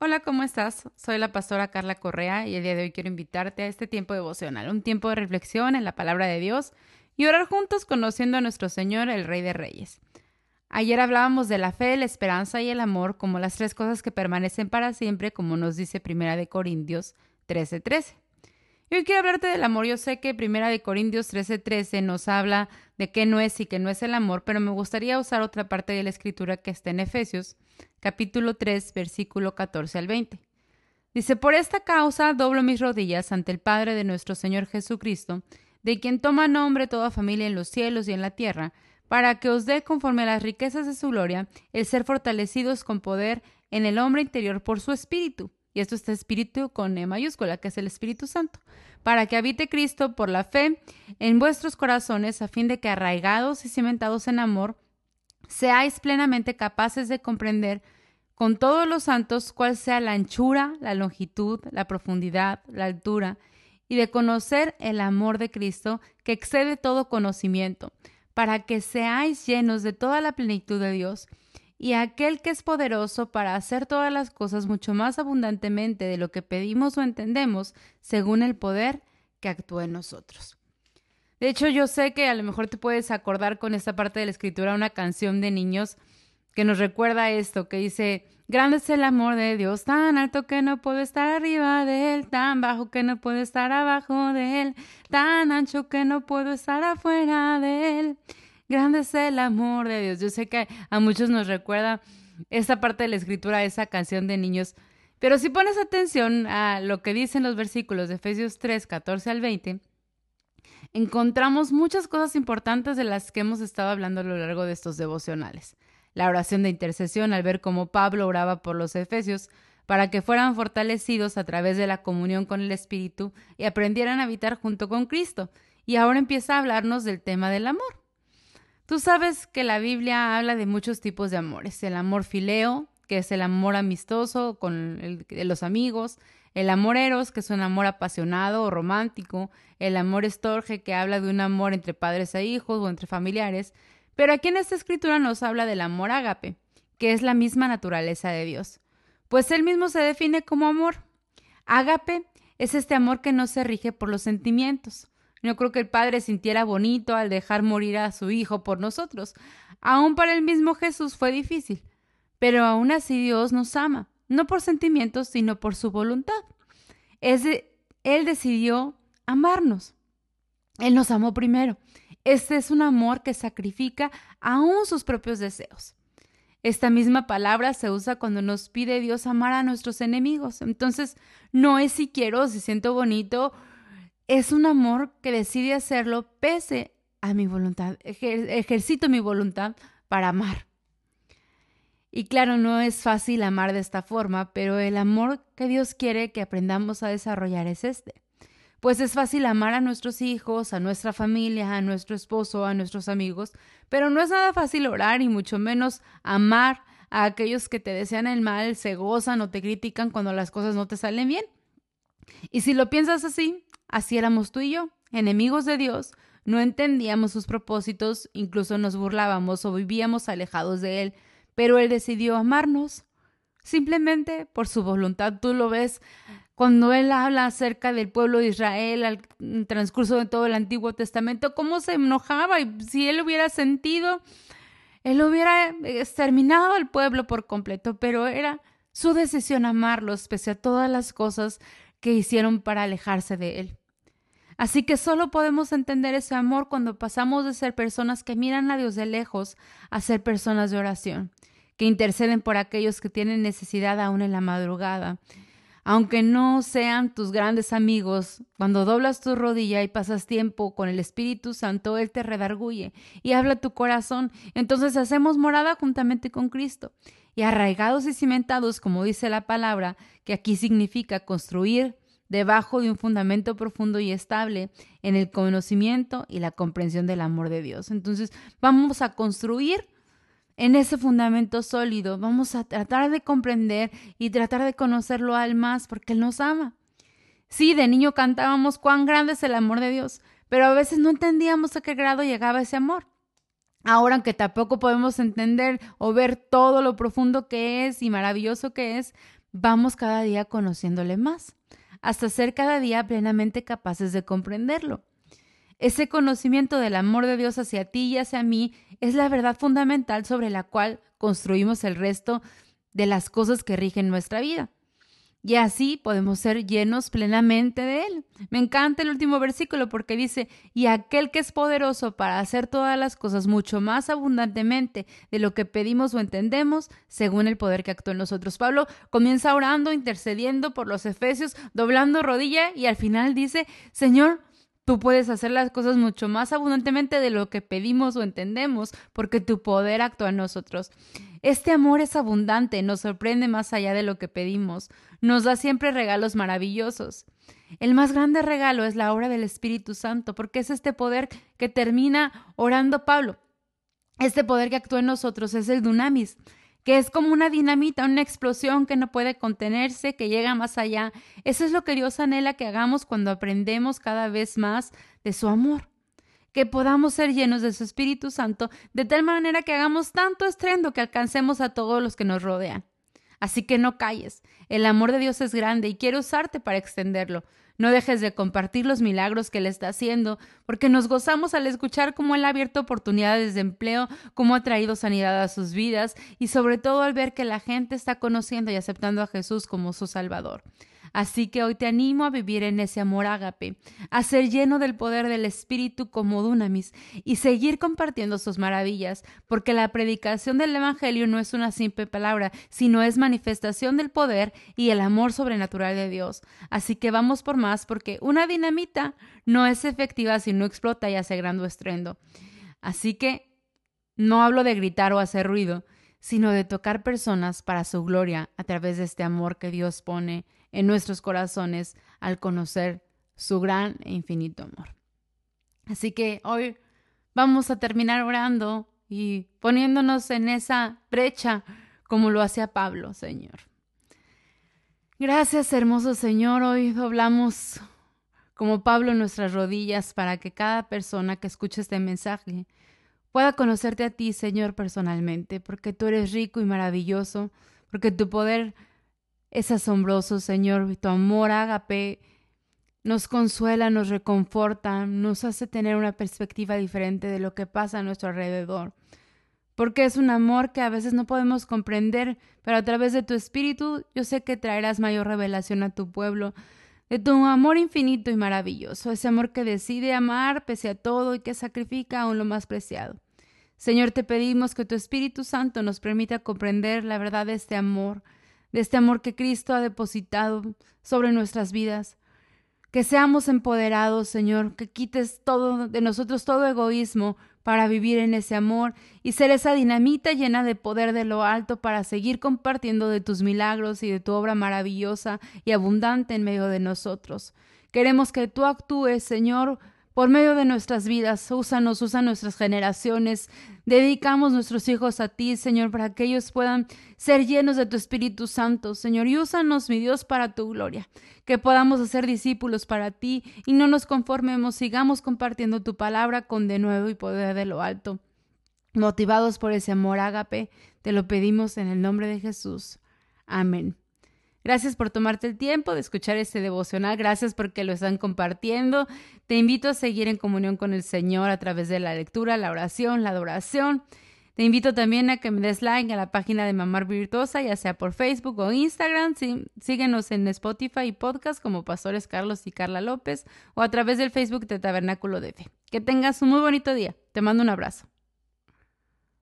Hola, ¿cómo estás? Soy la pastora Carla Correa y el día de hoy quiero invitarte a este tiempo devocional, un tiempo de reflexión en la palabra de Dios y orar juntos conociendo a nuestro Señor, el Rey de Reyes. Ayer hablábamos de la fe, la esperanza y el amor como las tres cosas que permanecen para siempre, como nos dice Primera de Corintios 13:13. Y hoy quiero hablarte del amor. Yo sé que Primera de Corintios 13:13 nos habla de qué no es y qué no es el amor, pero me gustaría usar otra parte de la escritura que está en Efesios, capítulo 3, versículo 14 al 20. Dice, por esta causa doblo mis rodillas ante el Padre de nuestro Señor Jesucristo, de quien toma nombre toda familia en los cielos y en la tierra, para que os dé conforme a las riquezas de su gloria el ser fortalecidos con poder en el hombre interior por su espíritu. Y esto está espíritu con E mayúscula, que es el Espíritu Santo, para que habite Cristo por la fe en vuestros corazones, a fin de que arraigados y cimentados en amor, seáis plenamente capaces de comprender con todos los santos cuál sea la anchura, la longitud, la profundidad, la altura, y de conocer el amor de Cristo que excede todo conocimiento, para que seáis llenos de toda la plenitud de Dios. Y aquel que es poderoso para hacer todas las cosas mucho más abundantemente de lo que pedimos o entendemos, según el poder que actúa en nosotros. De hecho, yo sé que a lo mejor te puedes acordar con esta parte de la escritura una canción de niños que nos recuerda esto, que dice, grande es el amor de Dios, tan alto que no puedo estar arriba de él, tan bajo que no puedo estar abajo de él, tan ancho que no puedo estar afuera de él. Grande es el amor de Dios. Yo sé que a muchos nos recuerda esta parte de la escritura, esa canción de niños, pero si pones atención a lo que dicen los versículos de Efesios 3, 14 al 20, encontramos muchas cosas importantes de las que hemos estado hablando a lo largo de estos devocionales. La oración de intercesión al ver cómo Pablo oraba por los efesios para que fueran fortalecidos a través de la comunión con el Espíritu y aprendieran a habitar junto con Cristo. Y ahora empieza a hablarnos del tema del amor. Tú sabes que la Biblia habla de muchos tipos de amores. El amor fileo, que es el amor amistoso con los amigos, el amor eros, que es un amor apasionado o romántico, el amor estorge, que habla de un amor entre padres e hijos o entre familiares, pero aquí en esta escritura nos habla del amor ágape, que es la misma naturaleza de Dios, pues él mismo se define como amor. Ágape es este amor que no se rige por los sentimientos. No creo que el padre sintiera bonito al dejar morir a su hijo por nosotros. Aún para el mismo Jesús fue difícil. Pero aún así Dios nos ama no por sentimientos, sino por su voluntad. Es él decidió amarnos. Él nos amó primero. Este es un amor que sacrifica aún sus propios deseos. Esta misma palabra se usa cuando nos pide Dios amar a nuestros enemigos. Entonces, no es si quiero, si siento bonito, es un amor que decide hacerlo pese a mi voluntad. ejercito mi voluntad para amar. Y claro, no es fácil amar de esta forma, pero el amor que Dios quiere que aprendamos a desarrollar es este. Pues es fácil amar a nuestros hijos, a nuestra familia, a nuestro esposo, a nuestros amigos, pero no es nada fácil orar y mucho menos amar a aquellos que te desean el mal, se gozan o te critican cuando las cosas no te salen bien. Y si lo piensas así, así éramos tú y yo, enemigos de Dios, no entendíamos sus propósitos, incluso nos burlábamos o vivíamos alejados de Él, pero Él decidió amarnos simplemente por su voluntad. Tú lo ves cuando Él habla acerca del pueblo de Israel al transcurso de todo el Antiguo Testamento, cómo se enojaba y si Él hubiera sentido, Él hubiera exterminado al pueblo por completo, pero era su decisión amarlos pese a todas las cosas que hicieron para alejarse de Él. Así que solo podemos entender ese amor cuando pasamos de ser personas que miran a Dios de lejos a ser personas de oración que interceden por aquellos que tienen necesidad aún en la madrugada. Aunque no sean tus grandes amigos, cuando doblas tu rodilla y pasas tiempo con el Espíritu Santo, Él te redarguye y habla tu corazón. Entonces hacemos morada juntamente con Cristo. Y arraigados y cimentados, como dice la palabra, que aquí significa construir debajo de un fundamento profundo y estable en el conocimiento y la comprensión del amor de Dios. Entonces vamos a construir en ese fundamento sólido. Vamos a tratar de comprender y tratar de conocerlo al más porque Él nos ama. Sí, de niño cantábamos cuán grande es el amor de Dios, pero a veces no entendíamos a qué grado llegaba ese amor. Ahora, aunque tampoco podemos entender o ver todo lo profundo que es y maravilloso que es, vamos cada día conociéndole más, hasta ser cada día plenamente capaces de comprenderlo. Ese conocimiento del amor de Dios hacia ti y hacia mí es la verdad fundamental sobre la cual construimos el resto de las cosas que rigen nuestra vida. Y así podemos ser llenos plenamente de Él. Me encanta el último versículo porque dice, y aquel que es poderoso para hacer todas las cosas mucho más abundantemente de lo que pedimos o entendemos, según el poder que actúa en nosotros. Pablo comienza orando, intercediendo por los efesios, doblando rodilla y al final dice, Señor, Tú puedes hacer las cosas mucho más abundantemente de lo que pedimos o entendemos, porque tu poder actúa en nosotros. Este amor es abundante, nos sorprende más allá de lo que pedimos, nos da siempre regalos maravillosos. El más grande regalo es la obra del Espíritu Santo, porque es este poder que termina orando Pablo. Este poder que actúa en nosotros es el dunamis, que es como una dinamita, una explosión que no puede contenerse, que llega más allá. Eso es lo que Dios anhela que hagamos cuando aprendemos cada vez más de su amor. Que podamos ser llenos de su Espíritu Santo de tal manera que hagamos tanto estrendo que alcancemos a todos los que nos rodean. Así que no calles. El amor de Dios es grande y quiere usarte para extenderlo. No dejes de compartir los milagros que Él está haciendo, porque nos gozamos al escuchar cómo Él ha abierto oportunidades de empleo, cómo ha traído sanidad a sus vidas y sobre todo al ver que la gente está conociendo y aceptando a Jesús como su Salvador. Así que hoy te animo a vivir en ese amor ágape, a ser lleno del poder del Espíritu como Dunamis y seguir compartiendo sus maravillas, porque la predicación del Evangelio no es una simple palabra, sino es manifestación del poder y el amor sobrenatural de Dios. Así que vamos por más, porque una dinamita no es efectiva si no explota y hace gran estruendo. Así que no hablo de gritar o hacer ruido, sino de tocar personas para su gloria a través de este amor que Dios pone en nuestros corazones al conocer su gran e infinito amor. Así que hoy vamos a terminar orando y poniéndonos en esa brecha como lo hacía Pablo, Señor. Gracias, hermoso Señor. Hoy doblamos como Pablo nuestras rodillas para que cada persona que escuche este mensaje pueda conocerte a ti, Señor, personalmente, porque tú eres rico y maravilloso, porque tu poder es asombroso, Señor, tu amor ágape nos consuela, nos reconforta, nos hace tener una perspectiva diferente de lo que pasa a nuestro alrededor. Porque es un amor que a veces no podemos comprender, pero a través de tu espíritu yo sé que traerás mayor revelación a tu pueblo, de tu amor infinito y maravilloso, ese amor que decide amar pese a todo y que sacrifica aún lo más preciado. Señor, te pedimos que tu Espíritu Santo nos permita comprender la verdad de este amor, de este amor que Cristo ha depositado sobre nuestras vidas. Que seamos empoderados, Señor, que quites todo de nosotros todo egoísmo para vivir en ese amor y ser esa dinamita llena de poder de lo alto para seguir compartiendo de tus milagros y de tu obra maravillosa y abundante en medio de nosotros. Queremos que tú actúes, Señor, por medio de nuestras vidas. Úsanos, usa nuestras generaciones. Dedicamos nuestros hijos a ti, Señor, para que ellos puedan ser llenos de tu Espíritu Santo, Señor. Y úsanos, mi Dios, para tu gloria. Que podamos hacer discípulos para ti y no nos conformemos, sigamos compartiendo tu palabra con de nuevo y poder de lo alto. Motivados por ese amor ágape, te lo pedimos en el nombre de Jesús. Amén. Gracias por tomarte el tiempo de escuchar este devocional. Gracias porque lo están compartiendo. Te invito a seguir en comunión con el Señor a través de la lectura, la oración, la adoración. Te invito también a que me des like a la página de Mamar Virtuosa, ya sea por Facebook o Instagram. síguenos en Spotify y podcast como Pastores Carlos y Carla López o a través del Facebook de Tabernáculo de Fe. Que tengas un muy bonito día. Te mando un abrazo.